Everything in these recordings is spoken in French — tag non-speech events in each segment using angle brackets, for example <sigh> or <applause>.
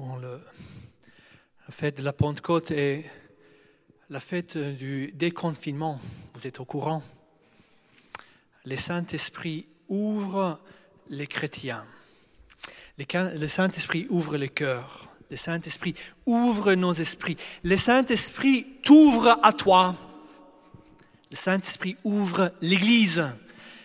Le, la fête de la Pentecôte est la fête du déconfinement. Vous êtes au courant. Le Saint-Esprit ouvre les chrétiens. Le Saint-Esprit ouvre les cœurs. Le Saint-Esprit ouvre nos esprits. Le Saint-Esprit t'ouvre à toi. Le Saint-Esprit ouvre l'Église.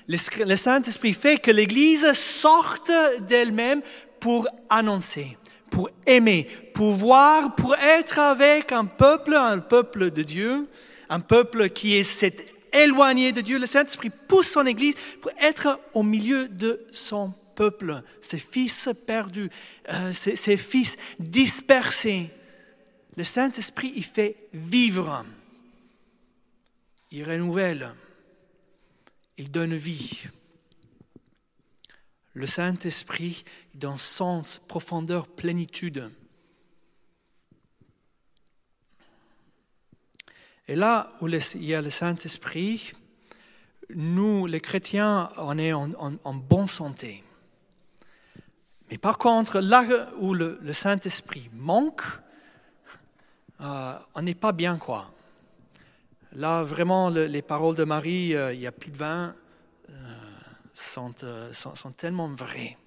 Le Saint-Esprit fait que l'Église sorte d'elle-même pour annoncer, pour aimer, pour voir, pour être avec un peuple, un peuple de Dieu, un peuple qui est éloigné de Dieu. Le Saint-Esprit pousse son Église pour être au milieu de son peuple, ses fils perdus, euh, ses, fils dispersés. Le Saint-Esprit, il fait vivre, il renouvelle, il donne vie. Le Saint-Esprit, dans sens, profondeur, plénitude. Et là où il y a le Saint-Esprit, nous, les chrétiens, on est en, bonne santé. Mais par contre, là où le, Saint-Esprit manque, euh, on n'est pas bien quoi. Là, vraiment, les paroles de Marie, euh, il y a plus de vin, sont, sont, sont, tellement vraies.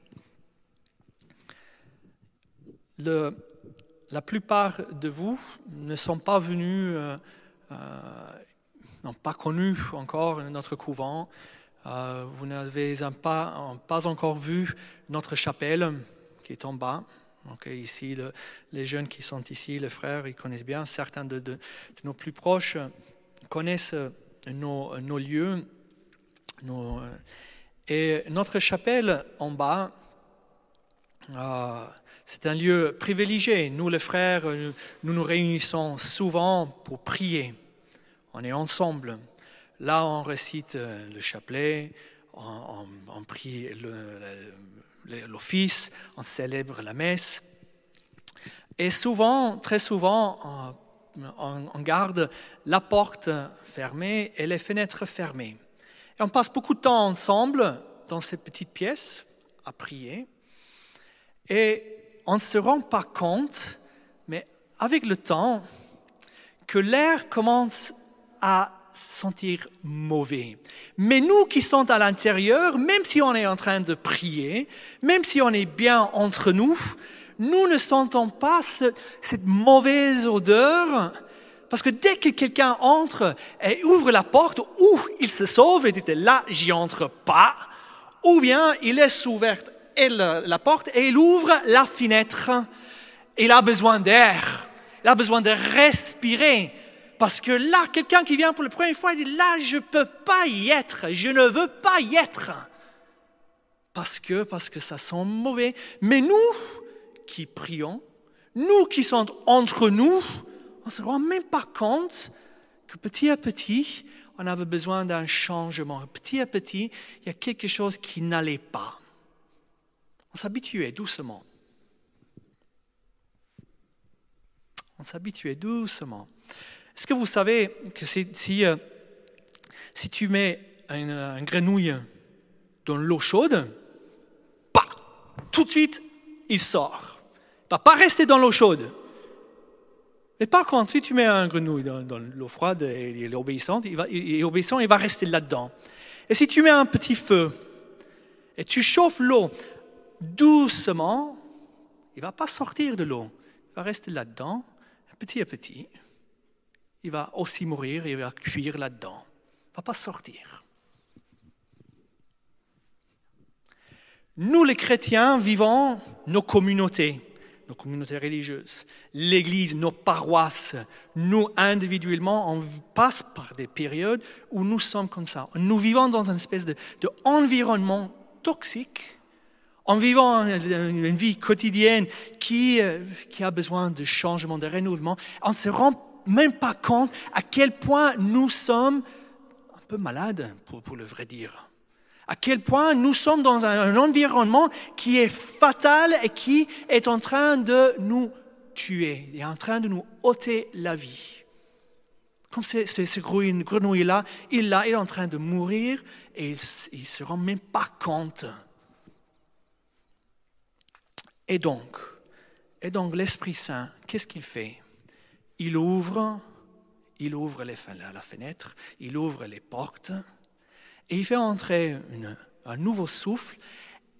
Le, la plupart de vous ne sont pas venus euh, n'ont pas connu encore notre couvent. Euh, vous n'avez pas, pas encore vu notre chapelle qui est en bas. Donc ici, les jeunes qui sont ici, les frères, ils connaissent bien. Certains de, nos plus proches connaissent nos, nos lieux. Nos, et notre chapelle en bas, euh, c'est un lieu privilégié. Nous, les frères, nous nous réunissons souvent pour prier. On est ensemble. Là, on récite euh, le chapelet, on, prie l'office, on célèbre la messe. Et souvent, très souvent, on, garde la porte fermée et les fenêtres fermées. Et on passe beaucoup de temps ensemble dans ces petites pièces à prier. Et on ne se rend pas compte, mais avec le temps, que l'air commence à sentir mauvais. Mais nous qui sommes à l'intérieur, même si on est en train de prier, même si on est bien entre nous, nous ne sentons pas cette mauvaise odeur, parce que dès que quelqu'un entre et ouvre la porte, ou il se sauve et dit là, j'y entre pas, ou bien il laisse ouverte la porte et il ouvre la fenêtre. Il a besoin d'air, il a besoin de respirer. Parce que là, quelqu'un qui vient pour la première fois, il dit, là, je ne peux pas y être, je ne veux pas y être. Parce que, parce que ça sent mauvais. Mais nous qui prions, nous qui sommes entre nous, on ne se rend même pas compte que petit à petit, on avait besoin d'un changement. Petit à petit, il y a quelque chose qui n'allait pas. On s'habituait doucement. On s'habituait doucement. Est-ce que vous savez que si, si, euh, tu mets un, grenouille dans l'eau chaude, tout de suite, il sort. Il ne va pas rester dans l'eau chaude. Et par contre, si tu mets un grenouille dans, l'eau froide et il est obéissant, il va, obéissant, il va rester là-dedans. Et si tu mets un petit feu et tu chauffes l'eau doucement, il va pas sortir de l'eau. Il va rester là-dedans, petit à petit. Il va aussi mourir, il va cuire là-dedans. Il va pas sortir. Nous, les chrétiens, vivons nos communautés, nos communautés religieuses, l'Église, nos paroisses. Nous, individuellement, on passe par des périodes où nous sommes comme ça. Nous vivons dans une espèce d'environnement toxique en vivant une vie quotidienne qui, euh, qui a besoin de changement, de renouvellement, on ne se rend même pas compte à quel point nous sommes un peu malades, pour, pour le vrai dire. À quel point nous sommes dans un, environnement qui est fatal et qui est en train de nous tuer, est en train de nous ôter la vie. Comme ce, ce, grenouille-là, il, il est en train de mourir et il ne se rend même pas compte. Et donc, Et donc l'Esprit Saint, qu'est-ce qu'il fait? Il ouvre, il ouvre la fenêtre, il ouvre les portes, et il fait entrer un nouveau souffle,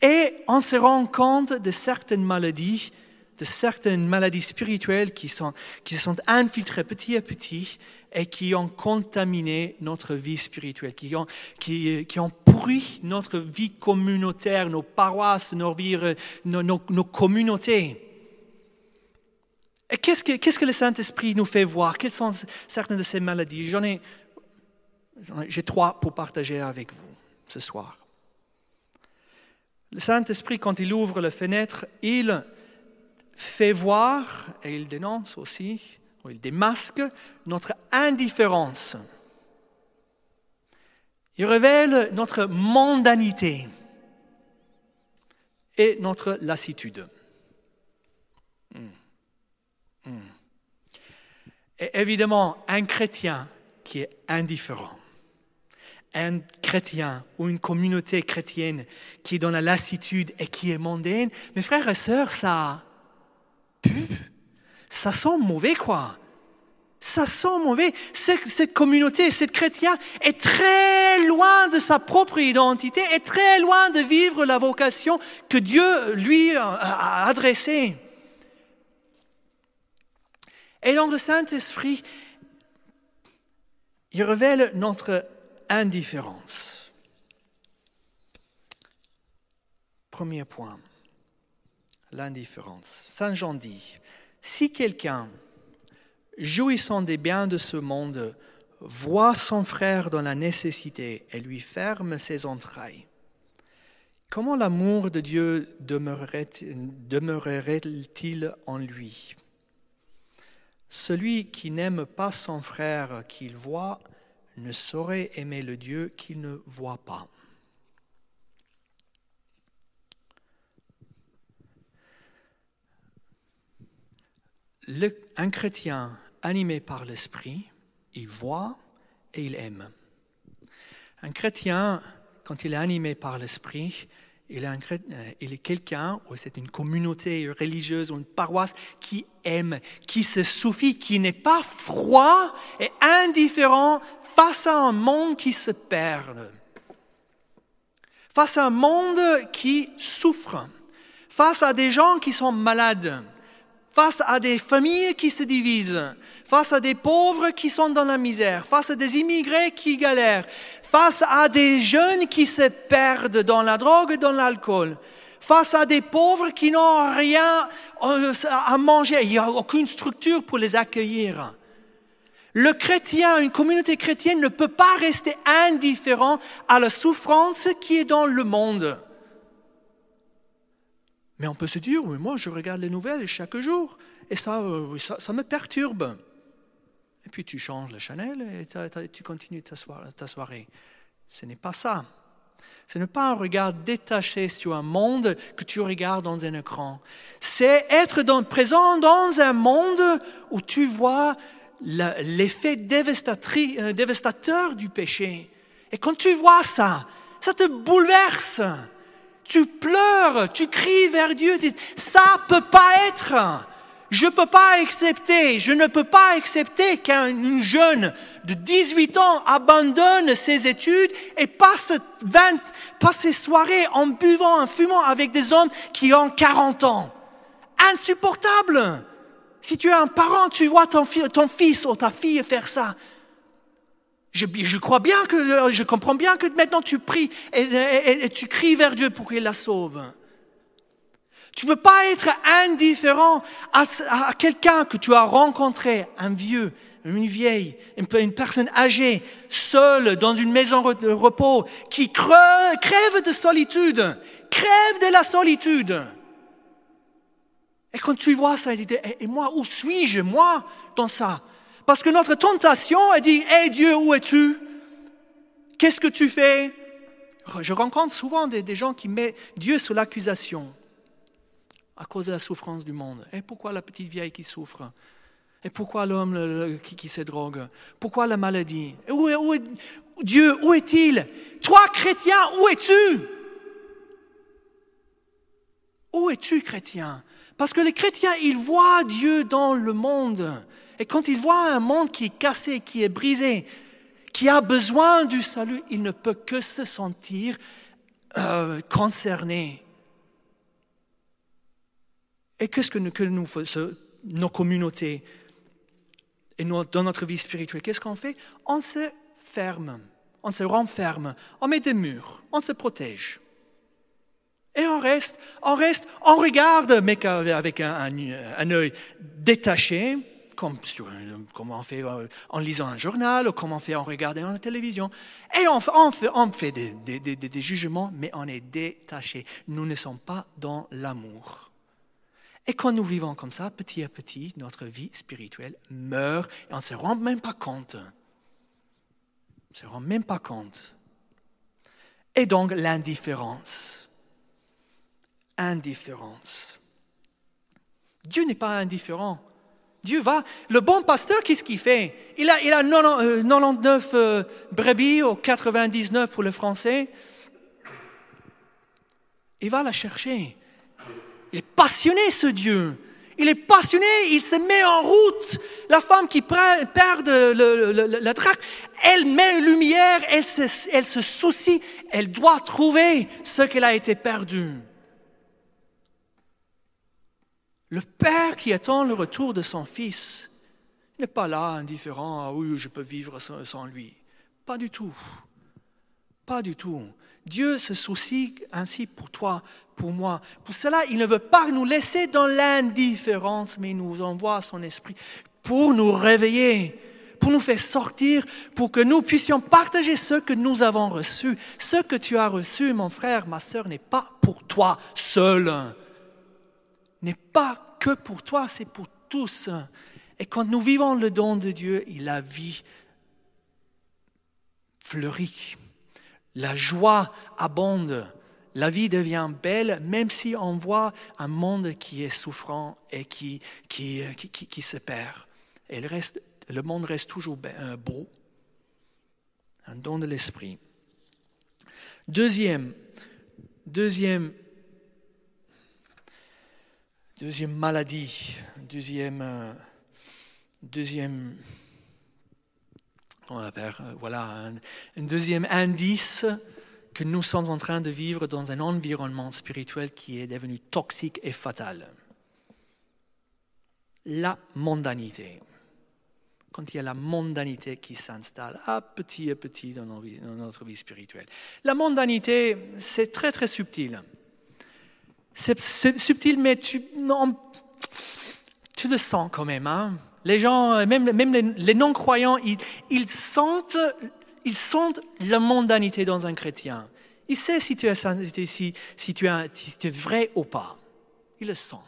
et on se rend compte de certaines maladies, de certaines maladies spirituelles qui sont, qui sont infiltrées petit à petit et qui ont contaminé notre vie spirituelle, qui ont, qui, ont pourri notre vie communautaire, nos paroisses, nos, vies, nos, nos, communautés. Et qu'est-ce que, qu'est-ce que le Saint-Esprit nous fait voir? Quelles sont certaines de ces maladies? J'en ai, j'ai trois pour partager avec vous ce soir. Le Saint-Esprit, quand il ouvre la fenêtre, il fait voir, et il dénonce aussi, il démasque notre indifférence. Il révèle notre mondanité et notre lassitude. Hmm. Hmm. Et évidemment, un chrétien qui est indifférent, un chrétien ou une communauté chrétienne qui est dans la lassitude et qui est mondaine, mes frères et sœurs, ça ça sent mauvais quoi. Ça sent mauvais. Cette communauté, cette chrétien est très loin de sa propre identité, est très loin de vivre la vocation que Dieu lui a adressée. Et donc le Saint-Esprit, il révèle notre indifférence. Premier point, l'indifférence. Saint Jean dit, si quelqu'un, jouissant des biens de ce monde, voit son frère dans la nécessité et lui ferme ses entrailles, comment l'amour de Dieu demeurerait-il en lui? Celui qui n'aime pas son frère qu'il voit ne saurait aimer le Dieu qu'il ne voit pas. un chrétien animé par l'Esprit, il voit et il aime. Un chrétien, quand il est animé par l'Esprit, il est, euh, il est quelqu'un, ou c'est une communauté religieuse ou une paroisse qui aime, qui se suffit, qui n'est pas froid et indifférent face à un monde qui se perd, face à un monde qui souffre, face à des gens qui sont malades, face à des familles qui se divisent, face à des pauvres qui sont dans la misère, face à des immigrés qui galèrent, face à des jeunes qui se perdent dans la drogue et dans l'alcool, face à des pauvres qui n'ont rien euh, à manger, il n'y a aucune structure pour les accueillir. Le chrétien, une communauté chrétienne ne peut pas rester indifférent à la souffrance qui est dans le monde. Mais on peut se dire, oui, moi je regarde les nouvelles chaque jour et ça, euh, ça me perturbe. Et puis tu changes la Chanel et tu continues ta soirée. Ce n'est pas ça. Ce n'est pas un regard détaché sur un monde que tu regardes dans un écran. C'est être présent dans un monde où tu vois l'effet euh, dévastateur du péché. Et quand tu vois ça, ça te bouleverse. Tu pleures, tu cries vers Dieu, tu dis, ça peut pas être. Je ne peux pas accepter, je ne peux pas accepter qu'un jeune de 18 ans abandonne ses études et passe, 20, passe ses soirées en buvant, en fumant avec des hommes qui ont 40 ans. Insupportable. Si tu es un parent, tu vois ton, ton fils ou ta fille faire ça. Je, crois bien que, je comprends bien que maintenant tu pries et tu cries vers Dieu pour qu'il la sauve. Tu ne peux pas être indifférent à, quelqu'un que tu as rencontré, un vieux, une vieille, une, personne âgée, seule dans une maison de repos, qui crève de solitude, crève de la solitude. Et quand tu vois ça, il dit, et moi, où suis-je, moi, dans ça? Parce que notre tentation, elle dit, hé Dieu, où es-tu? Qu'est-ce que tu fais Je rencontre souvent des, gens qui mettent Dieu sous l'accusation à cause de la souffrance du monde. Et pourquoi la petite vieille qui souffre? Et pourquoi l'homme qui, se drogue? Pourquoi la maladie? Est, Dieu, où est-il? Toi, chrétien, où es-tu? Où es-tu, chrétien? Parce que les chrétiens, ils voient Dieu dans le monde. Et quand ils voient un monde qui est cassé, qui est brisé, qui a besoin du salut, il ne peut que se sentir euh, concerné. Et qu'est-ce que nous, que nos communautés et dans notre vie spirituelle, qu'est-ce qu'on fait? On se ferme, on se renferme, on met des murs, on se protège. Et on reste, on reste, on regarde, mais avec un, œil détaché, comme, on fait euh, en lisant un journal ou comme on fait en regardant la télévision. Et on, fait, des, des jugements, mais on est détaché. Nous ne sommes pas dans l'amour. Et quand nous vivons comme ça, petit à petit, notre vie spirituelle meurt et on ne se rend même pas compte. On ne se rend même pas compte. Et donc l'indifférence. Indifférence. Dieu n'est pas indifférent. Dieu va. Le bon pasteur, qu'est-ce qu'il fait? Il a, il a 99 euh, euh, brebis ou 99 pour le français. Il va la chercher. Il est passionné, ce Dieu. Il est passionné, il se met en route. La femme qui perd le, la traque, elle met lumière, elle se, soucie, elle doit trouver ce qu'elle a été perdu. Le Père qui attend le retour de son Fils n'est pas là indifférent, ah oui, je peux vivre sans lui. Pas du tout. Pas du tout. Dieu se soucie ainsi pour toi, pour moi. Pour cela, il ne veut pas nous laisser dans l'indifférence, mais il nous envoie son esprit pour nous réveiller, pour nous faire sortir, pour que nous puissions partager ce que nous avons reçu. Ce que tu as reçu, mon frère, ma sœur, n'est pas pour toi seul, n'est pas que pour toi, c'est pour tous. Et quand nous vivons le don de Dieu, la vie fleurit. La joie abonde, la vie devient belle, même si on voit un monde qui est souffrant et qui, qui, qui, se perd. Le, le monde reste toujours euh, beau. Un don de l'esprit. Deuxième, deuxième, deuxième maladie, deuxième, euh, deuxième on va euh, voilà, un, deuxième indice que nous sommes en train de vivre dans un environnement spirituel qui est devenu toxique et fatal. La mondanité. Quand il y a la mondanité qui s'installe à petit à petit dans, notre vie spirituelle. La mondanité, c'est très très subtil. C'est subtil, mais tu, le sens quand même. Hein les gens, même, les, non-croyants, ils, sentent, ils sentent la mondanité dans un chrétien. Ils savent si tu es, si, si tu es, si tu es vrai ou pas. Ils le sentent.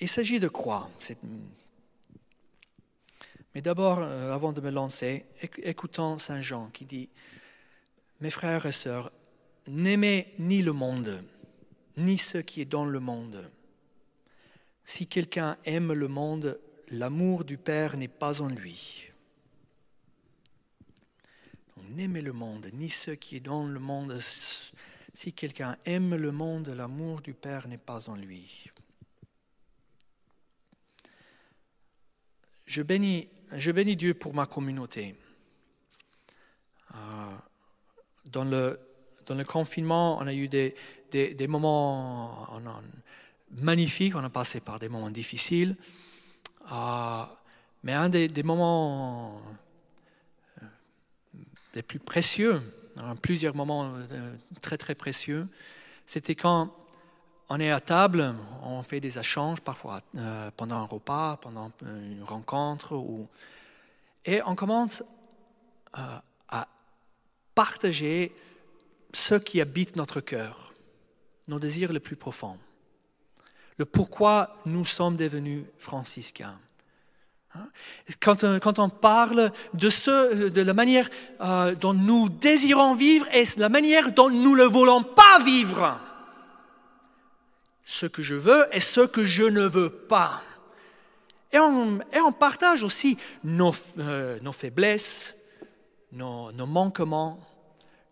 Il s'agit de quoi Mais d'abord, euh, avant de me lancer, écoutons Saint Jean qui dit, Mes frères et sœurs, n'aimez ni le monde, ni ce qui est dans le monde. Si quelqu'un aime le monde, l'amour du Père n'est pas en lui. N'aimez le monde, ni ce qui est dans le monde. Si quelqu'un aime le monde, l'amour du Père n'est pas en lui. Je bénis, je bénis Dieu pour ma communauté. Euh, dans le, dans le confinement, on a eu des, des, moments, magnifique, on a passé par des moments difficiles, euh, mais un des, moments euh, les plus précieux, hein, plusieurs moments euh, très très précieux, c'était quand on est à table, on fait des échanges, parfois pendant un repas, pendant une rencontre, ou... et on commence à partager ce qui habite notre cœur, nos désirs les plus profonds le pourquoi nous sommes devenus franciscains. Hein? Quand, on parle de, ce, de la manière euh, dont nous désirons vivre et la manière dont nous ne voulons pas vivre, ce que je veux et ce que je ne veux pas. Et on, partage aussi nos, euh, faiblesses, nos, manquements,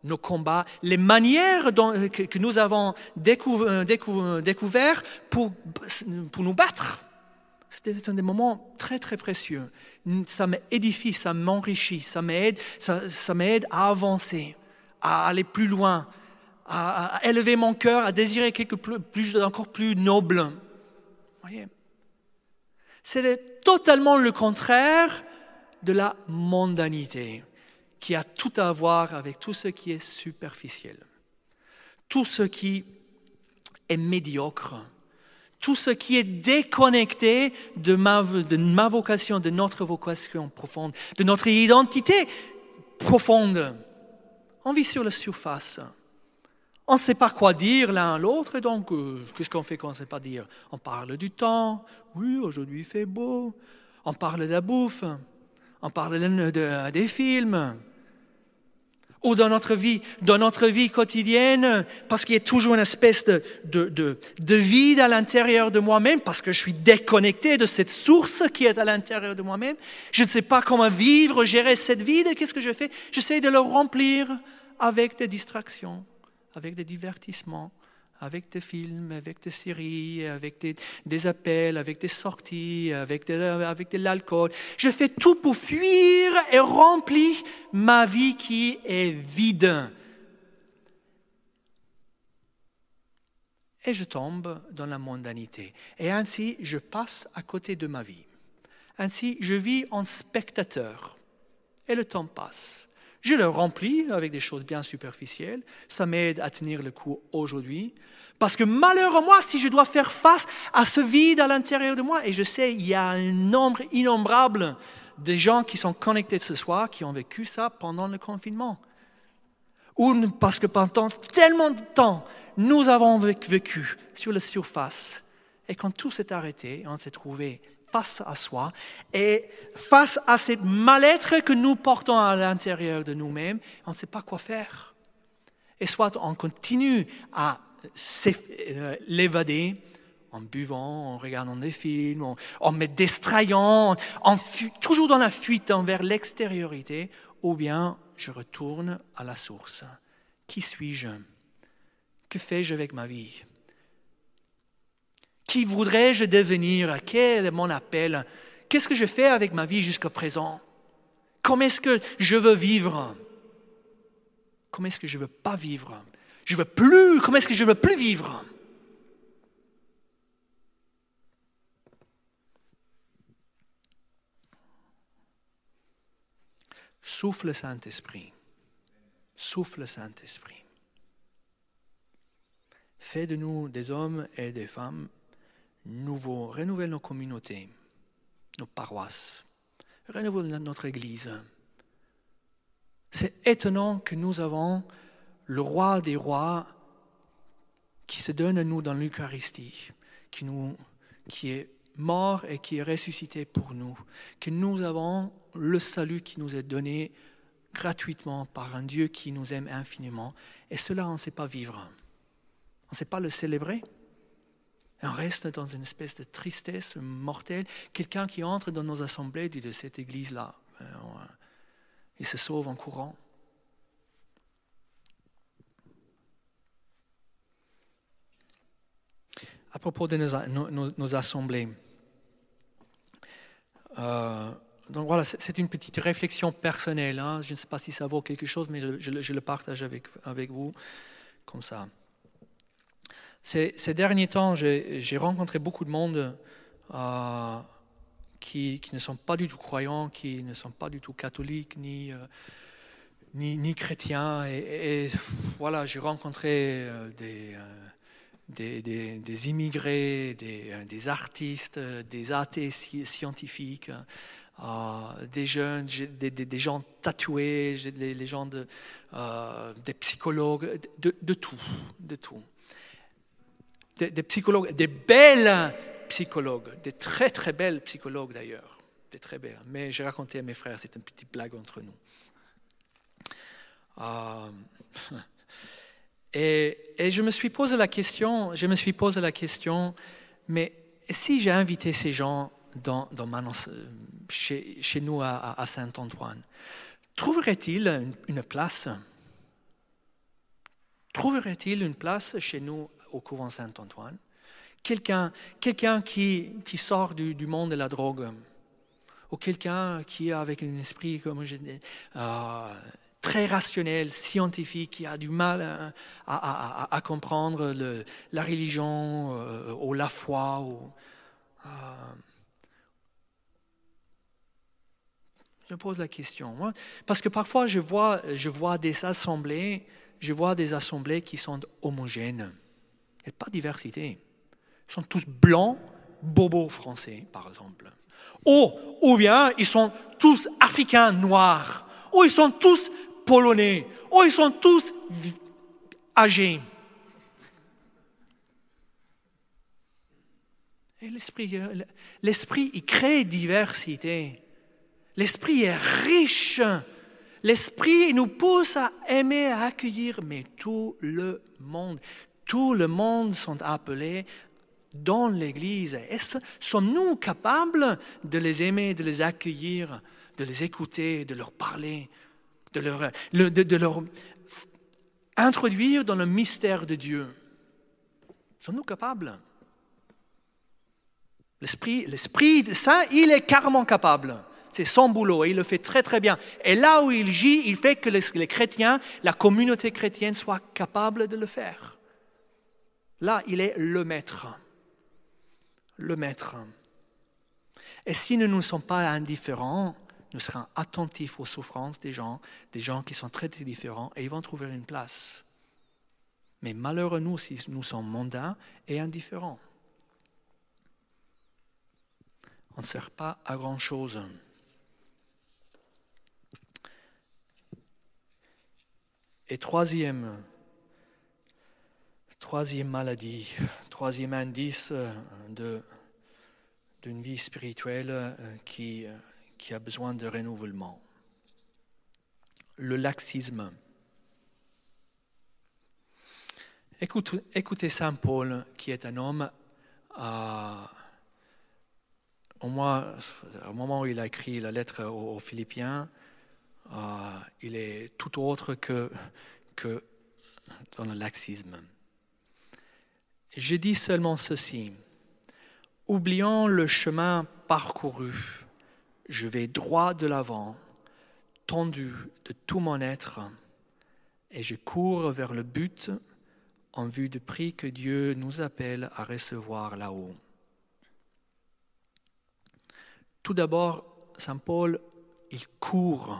nos combats, les manières que, nous avons découvert pour, pour nous battre. C'était un des moments très très précieux. Ça m'édifie, ça m'enrichit, ça m'aide, ça, m'aide à avancer, à aller plus loin, à, élever mon cœur, à désirer quelque chose plus, encore plus noble. Voyez, c'est totalement le contraire de la mondanité qui a tout à voir avec tout ce qui est superficiel, tout ce qui est médiocre, tout ce qui est déconnecté de ma, vocation, de notre vocation profonde, de notre identité profonde. On vit sur la surface. On ne sait pas quoi dire l'un à l'autre, donc euh, qu'est-ce qu'on fait quand on ne sait pas dire? On parle du temps, oui, aujourd'hui il fait beau. On parle de la bouffe, on parle de, des films, ou dans notre vie, quotidienne, parce qu'il y a toujours une espèce de, de, de, vide à l'intérieur de moi-même, parce que je suis déconnecté de cette source qui est à l'intérieur de moi-même. Je ne sais pas comment vivre, gérer cette vide. Qu'est-ce que je fais? J'essaie de le remplir avec des distractions, avec des divertissements, avec des films, avec des séries, avec des, appels, avec des sorties, avec de, avec de l'alcool. Je fais tout pour fuir et remplir ma vie qui est vide. Et je tombe dans la mondanité. Et ainsi, je passe à côté de ma vie. Ainsi, je vis en spectateur. Et le temps passe. Je le remplis avec des choses bien superficielles. Ça m'aide à tenir le coup aujourd'hui. Parce que malheur moi si je dois faire face à ce vide à l'intérieur de moi. Et je sais, il y a un nombre innombrable de gens qui sont connectés ce soir qui ont vécu ça pendant le confinement. Ou parce que pendant tellement de temps, nous avons vécu sur la surface. Et quand tout s'est arrêté, on s'est trouvé face à soi et face à cette mal-être que nous portons à l'intérieur de nous-mêmes, on ne sait pas quoi faire. Et soit on continue à euh, l'évader en buvant, en regardant des films, en, me distrayant, en toujours dans la fuite envers l'extériorité, ou bien je retourne à la source. Qui suis-je? Que fais-je avec ma vie? Qui voudrais-je devenir? Quel est mon appel? Qu'est-ce que je fais avec ma vie jusqu'à présent? Comment est-ce que je veux vivre? Comment est-ce que je veux pas vivre? Je veux plus. Comment est-ce que je veux plus vivre? Souffle Saint-Esprit. Souffle Saint-Esprit. Fais de nous des hommes et des femmes nouveau, renouvelle nos communautés, nos paroisses, renouvelle notre Église. C'est étonnant que nous avons le roi des rois qui se donne à nous dans l'Eucharistie, qui, qui est mort et qui est ressuscité pour nous, que nous avons le salut qui nous est donné gratuitement par un Dieu qui nous aime infiniment. Et cela, on ne sait pas vivre. On ne sait pas le célébrer. On reste dans une espèce de tristesse mortelle. Quelqu'un qui entre dans nos assemblées dit de cette église-là, euh, il se sauve en courant. À propos de nos, assemblées, euh, donc voilà, c'est une petite réflexion personnelle. Hein. Je ne sais pas si ça vaut quelque chose, mais je, je le partage avec, avec vous comme ça. Ces, derniers temps, j'ai rencontré beaucoup de monde euh, qui, ne sont pas du tout croyants, qui ne sont pas du tout catholiques ni, euh, ni, chrétiens. Et, voilà, j'ai rencontré euh, des, des, immigrés, des, artistes, des athées scientifiques, des jeunes, des, gens tatoués, des, gens de, des psychologues, de, tout, de tout des, psychologues, des belles psychologues, des très très belles psychologues d'ailleurs, des très belles. Mais j'ai raconté à mes frères, c'est une petite blague entre nous. Euh, <laughs> et, je me suis posé la question, je me suis posé la question, mais si j'ai invité ces gens dans, dans chez, nous à, Saint-Antoine, trouverait-il une, une place? Trouverait-il une place chez nous au couvent Saint-Antoine Quelqu'un qui, qui sort du, monde de la drogue ou quelqu'un qui est avec un esprit, euh, très rationnel, scientifique, qui a du mal à, comprendre la religion euh, ou la foi. Euh, je pose la question. Moi, parce que parfois, je vois, je vois des assemblées, je vois des assemblées qui sont homogènes. Il n'y pas diversité. Ils sont tous blancs, bobos français, par exemple. Ou, ou bien ils sont tous africains noirs. Ou ils sont tous polonais. Ou ils sont tous âgés. Et l'esprit, l'esprit, il crée diversité. L'esprit est riche. L'esprit nous pousse à aimer, à accueillir, mais tout le monde, tout le monde sont appelés dans l'Église. Sommes-nous capables de les aimer, de les accueillir, de les écouter, de leur parler, de leur, introduire dans le mystère de Dieu? Sommes-nous capables? L'Esprit, l'Esprit Saint, il est carrément capable. C'est son boulot et il le fait très très bien. Et là où il gît, il fait que les, chrétiens, la communauté chrétienne soit capable de le faire. Là, il est le maître. Le maître. Et si nous ne sommes pas indifférents, nous serons attentifs aux souffrances des gens, des gens qui sont très, différents, et ils vont trouver une place. Mais malheureux nous si nous sommes mondains et indifférents. On ne sert pas à grand-chose. Et troisième, troisième maladie, troisième indice euh, d'une vie spirituelle euh, qui, euh, qui a besoin de renouvellement. Le laxisme. écoutez Saint Paul, qui est un homme, au, moins, au moment où il a écrit la lettre aux Philippiens, il est tout autre que dans le laxisme. Je dis seulement ceci. Oubliant le chemin parcouru, je vais droit de l'avant, tendu de tout mon être, et je cours vers le but en vue du prix que Dieu nous appelle à recevoir là-haut. Tout d'abord, Saint Paul, il court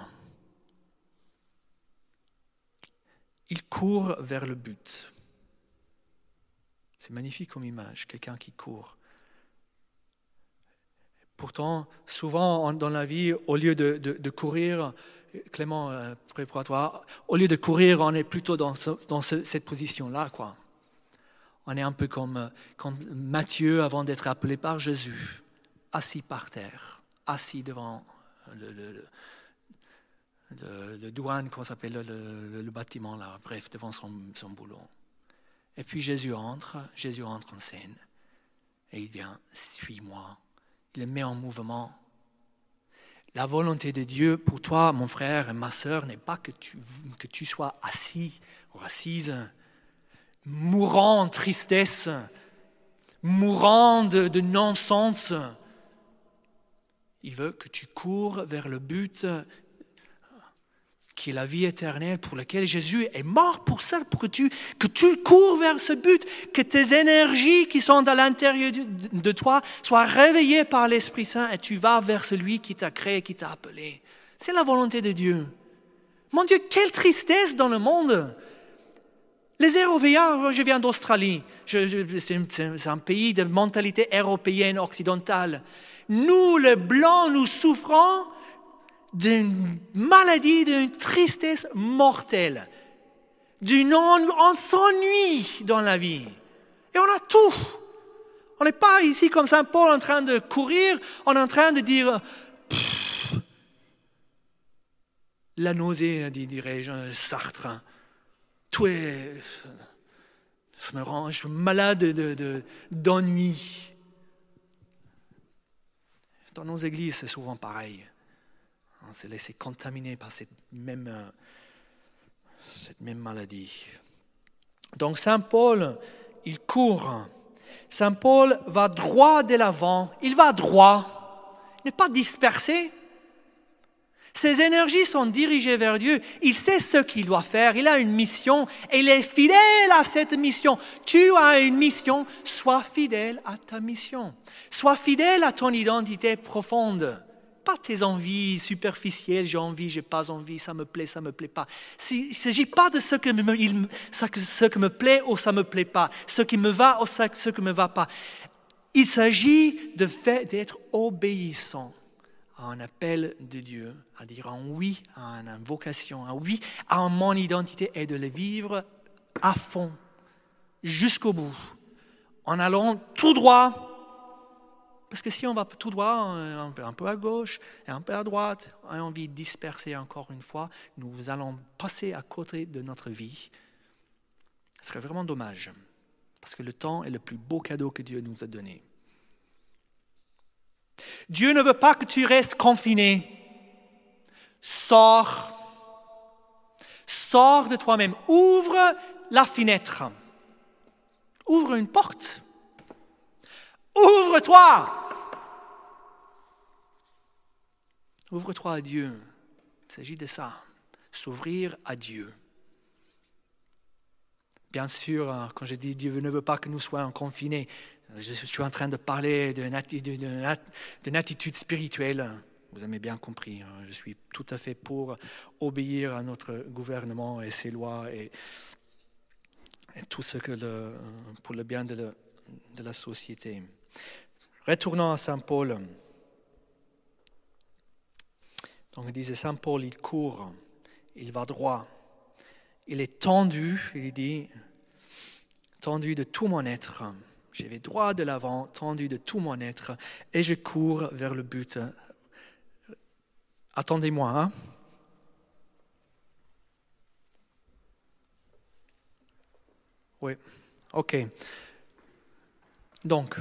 il court vers le but. C'est magnifique comme image, quelqu'un qui court. Pourtant, souvent dans la vie, au lieu de, courir, Clément, euh, préparatoire, au lieu de courir, on est plutôt dans, cette position-là. quoi. On est un peu comme, comme Matthieu avant d'être appelé par Jésus, assis par terre, assis devant le, douane, comment s'appelle, le, bâtiment là, bref, devant son boulot. Et puis Jésus entre, Jésus entre en scène. Et il vient, suis-moi. Il le met en mouvement. La volonté de Dieu pour toi, mon frère et ma sœur, n'est pas que tu, que tu sois assis ou assise, mourant en tristesse, mourant de, de non-sens. Il veut que tu cours vers le but qui est la vie éternelle, pour laquelle Jésus est mort pour ça, pour que tu, que tu cours vers ce but, que tes énergies qui sont à l'intérieur de toi soient réveillées par l'Esprit Saint et tu vas vers celui qui t'a créé, qui t'a appelé. C'est la volonté de Dieu. Mon Dieu, quelle tristesse dans le monde. Les Européens, je viens d'Australie, c'est un pays de mentalité européenne occidentale. Nous, les Blancs, nous souffrons d'une maladie, d'une tristesse mortelle, d'une on, s'ennuie dans la vie. Et on a tout. On n'est pas ici comme Saint Paul en train de courir, on est en train de dire la nausée, dirais-je, Sartre. Tout est. Ça me rend, je suis malade d'ennui. Dans nos églises, c'est souvent pareil. On s'est laissé contaminer par cette même, euh, cette même maladie. Donc Saint Paul, il court. Saint Paul va droit de l'avant. Il va droit. Il n'est pas dispersé. Ses énergies sont dirigées vers Dieu. Il sait ce qu'il doit faire. Il a une mission et il est fidèle à cette mission. Tu as une mission. Sois fidèle à ta mission. Sois fidèle à ton identité profonde. Pas tes envies superficielles, j'ai envie, j'ai pas envie, ça me plaît, ça me plaît pas. Il ne s'agit pas de ce que, me, plaît ou ça me plaît pas, ce qui me va ou ce qui me va pas. Il s'agit d'être obéissant à un appel de Dieu, à dire un oui à une vocation, un oui à mon identité et de le vivre à fond, jusqu'au bout, en allant tout droit. Parce que si on va tout droit, un peu à gauche et un peu à droite, on a envie de disperser encore une fois, nous allons passer à côté de notre vie. Ce serait vraiment dommage, parce que le temps est le plus beau cadeau que Dieu nous a donné. Dieu ne veut pas que tu restes confiné. Sors. Sors de toi-même. Ouvre la fenêtre. Ouvre une porte. Ouvre-toi. Ouvre-toi à Dieu. Il s'agit de ça. S'ouvrir à Dieu. Bien sûr, quand je dis Dieu ne veut pas que nous soyons confinés, je suis en train de parler d'une attitude, spirituelle. Vous avez bien compris. Hein. Je suis tout à fait pour obéir à notre gouvernement et ses lois et, tout ce que le, pour le bien de la société. Retournons à Saint Paul. Donc il disait Saint Paul, il court, il va droit, il est tendu, il dit, tendu de tout mon être. Je vais droit de l'avant, tendu de tout mon être, et je cours vers le but. Attendez-moi, hein? Oui, ok. Donc,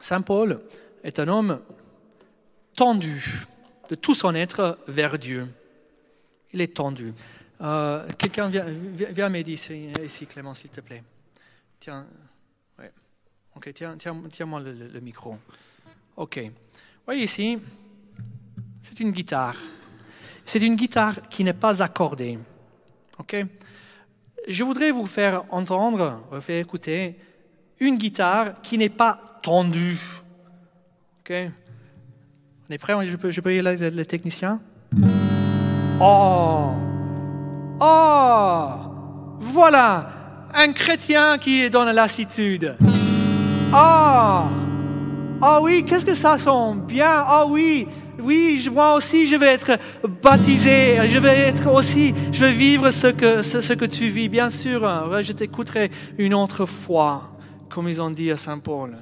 Saint Paul est un homme tendu de tout son être vers Dieu. Il est tendu. Euh, quelqu'un vient, vient m'aider ici, Clément, s'il te plaît. Tiens, Ok, tiens, tiens, moi le, micro. Ok. Voyez ici, c'est une guitare. C'est une guitare qui n'est pas accordée. Ok. Je voudrais vous faire entendre, vous faire écouter une guitare qui n'est pas tendue. Ok. On est prêt? Je peux, y aller, le technicien? Oh Oh Voilà un chrétien qui est dans la lassitude. Ah Ah oui, qu'est-ce que ça sent bien? Ah oui oui, moi aussi, je vais être baptisé. Je vais être aussi, je vais vivre ce que, ce, que tu vis. Bien sûr, hein. je t'écouterai une autre fois, comme ils ont dit à Saint Paul.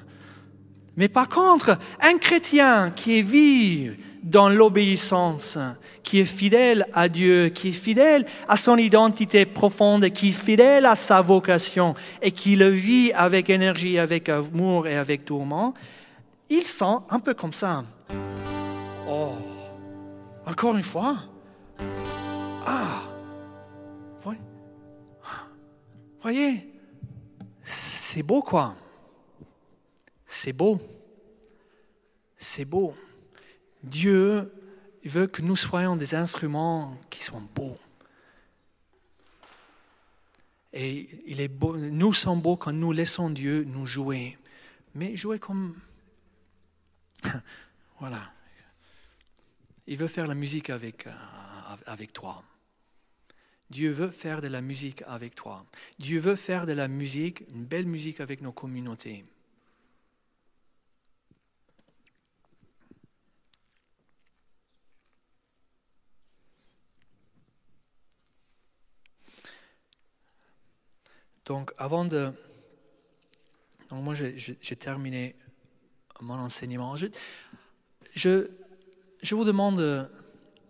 Mais par contre, un chrétien qui vit dans l'obéissance, qui est fidèle à Dieu, qui est fidèle à son identité profonde, qui est fidèle à sa vocation et qui le vit avec énergie, avec amour et avec tourment, il sent un peu comme ça. Oh, encore une fois Ah Voyez, c'est beau quoi. C'est beau. C'est beau. Dieu veut que nous soyons des instruments qui sont beaux. Et il est beau, nous sommes beaux quand nous laissons Dieu nous jouer. Mais jouer comme... <laughs> voilà. Il veut faire la musique avec, euh, avec toi. Dieu veut faire de la musique avec toi. Dieu veut faire de la musique, une belle musique avec nos communautés. Donc, avant de. Donc moi, j'ai terminé mon enseignement. Je, je, je, vous demande,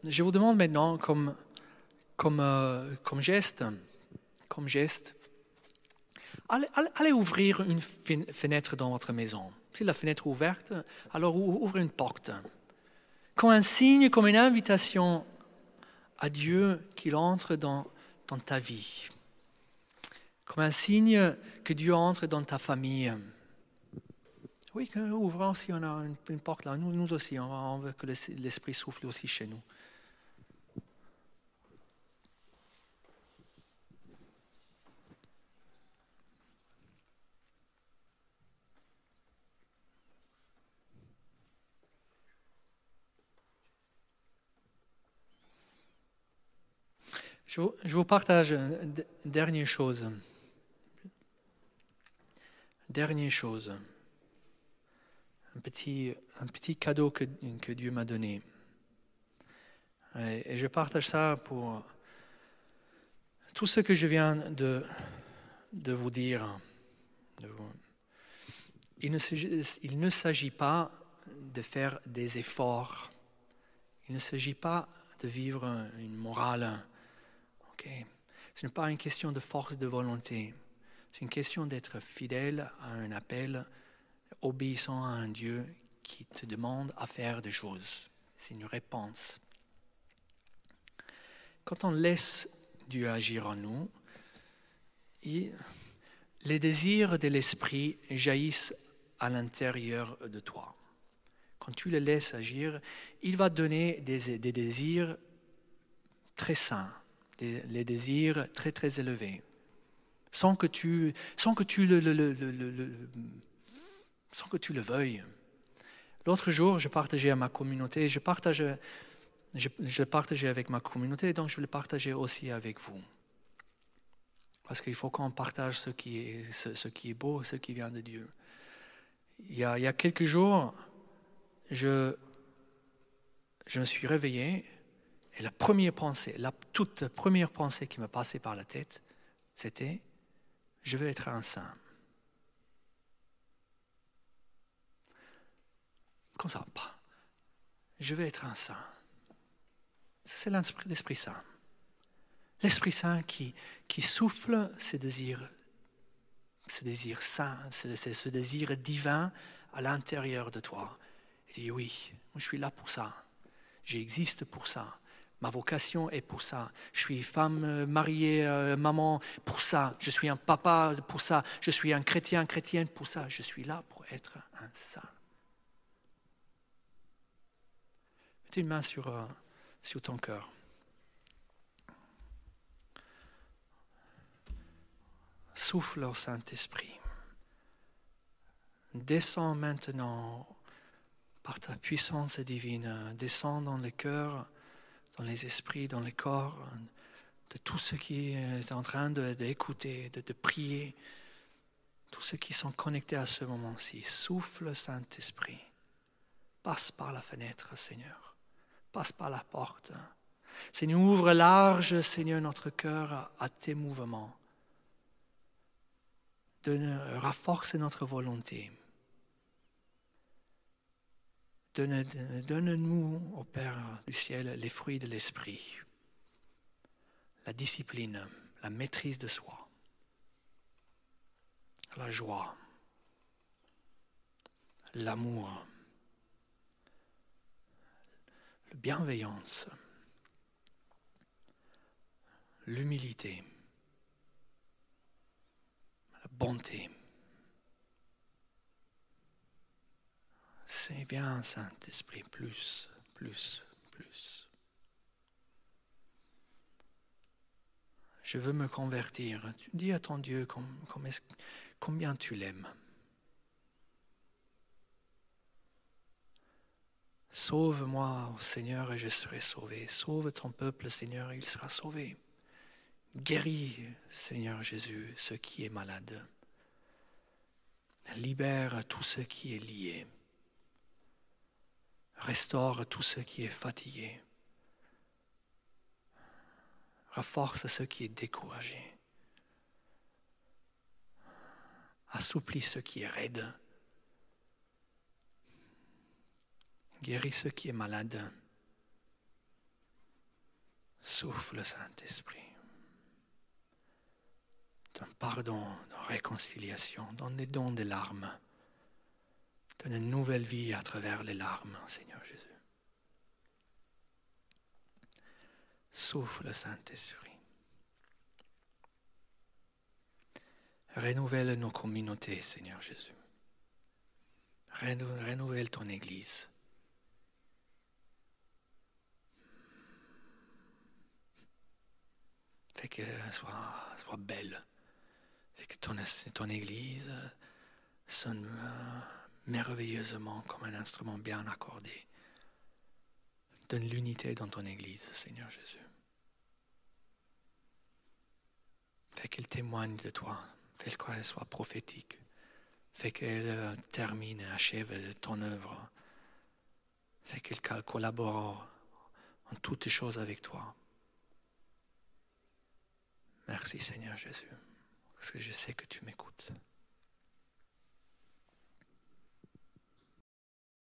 je vous demande maintenant, comme, comme, euh, comme geste, comme geste, allez, ouvrir une fenêtre dans votre maison. Si la fenêtre est ouverte, alors ouvrez une porte. Comme un signe, comme une invitation à Dieu qu'il entre dans ta vie. Comme un signe que Dieu entre dans ta famille. Oui, ouvrons si on a une, porte là. Nous, nous aussi, on veut que l'Esprit souffle aussi chez nous. Je vous partage une dernière chose. Dernière chose. Un petit, un petit cadeau que, Dieu m'a donné. Et, je partage ça pour tout ce que je viens de, vous dire. Il ne s'agit pas de faire des efforts. Il ne s'agit pas de vivre une morale ce n'est pas une question de force de volonté. C'est une question d'être fidèle à un appel, obéissant à un Dieu qui te demande à faire des choses. C'est une réponse. Quand on laisse Dieu agir en nous, les désirs de l'esprit jaillissent à l'intérieur de toi. Quand tu le laisses agir, il va donner des, des désirs très sains les désirs très très élevés, sans que tu, sans que tu le, sans que tu le veuilles. L'autre jour, je partageais à ma communauté, je partageais, avec ma communauté, donc je vais le partager aussi avec vous. Parce qu'il faut qu'on partage ce qui, est, beau, ce qui vient de Dieu. Il y a, il y a quelques jours, je, je me suis réveillé et la première pensée, la toute première pensée qui me passait par la tête, c'était je veux être un saint. Comme ça, pas. Je veux être un saint. Ça, c'est l'Esprit Saint. L'Esprit Saint qui, qui souffle ses désirs, ce désir saint, ce, désir divin à l'intérieur de toi. Il dit oui, je suis là pour ça. J'existe pour ça. Ma vocation est pour ça. Je suis femme euh, mariée, euh, maman pour ça. Je suis un papa pour ça. Je suis un chrétien, chrétienne pour ça. Je suis là pour être un saint. Mettez une main sur, euh, sur ton cœur. Souffle au Saint-Esprit. Descends maintenant par ta puissance divine. Descends dans le cœur dans les esprits, dans les corps, de tout ce qui est en train d'écouter, de, de, prier, tous ceux qui sont connectés à ce moment-ci. Souffle, Saint-Esprit. Passe par la fenêtre, Seigneur. Passe par la porte. Seigneur, ouvre large, Seigneur, notre cœur à tes mouvements. Donne, renforce notre volonté. Donne-nous, au Père du ciel, les fruits de l'esprit, la discipline, la maîtrise de soi, la joie, l'amour, la bienveillance, l'humilité, la bonté. C'est bien, Saint-Esprit, plus, plus, plus. Je veux me convertir. Dis à ton Dieu combien tu l'aimes? Sauve-moi, Seigneur, et je serai sauvé. Sauve ton peuple, Seigneur, et il sera sauvé. Guéris, Seigneur Jésus, ce qui est malade. Libère tout ce qui est lié. Restaure tout ce qui est fatigué. Renforce ce qui est découragé. Assouplis ce qui est raide. Guéris ce qui est malade. Souffle, Saint-Esprit. Donne pardon, dans réconciliation, donne des dons des larmes. Donne une nouvelle vie à travers les larmes, Seigneur Jésus. Souffle, Saint-Esprit. Renouvelle nos communautés, Seigneur Jésus. Renouvelle ton Église. Fais qu'elle soit, belle. Fais que ton, ton Église sonne euh, merveilleusement comme un instrument bien accordé. Donne l'unité dans ton Église, Seigneur Jésus. Fais qu'elle témoigne de toi. Fais qu'elle soit prophétique. Fais qu'elle euh, termine et achève ton œuvre. Fais qu'elle collabore en toutes choses avec toi. Merci Seigneur Jésus, parce que je sais que tu m'écoutes.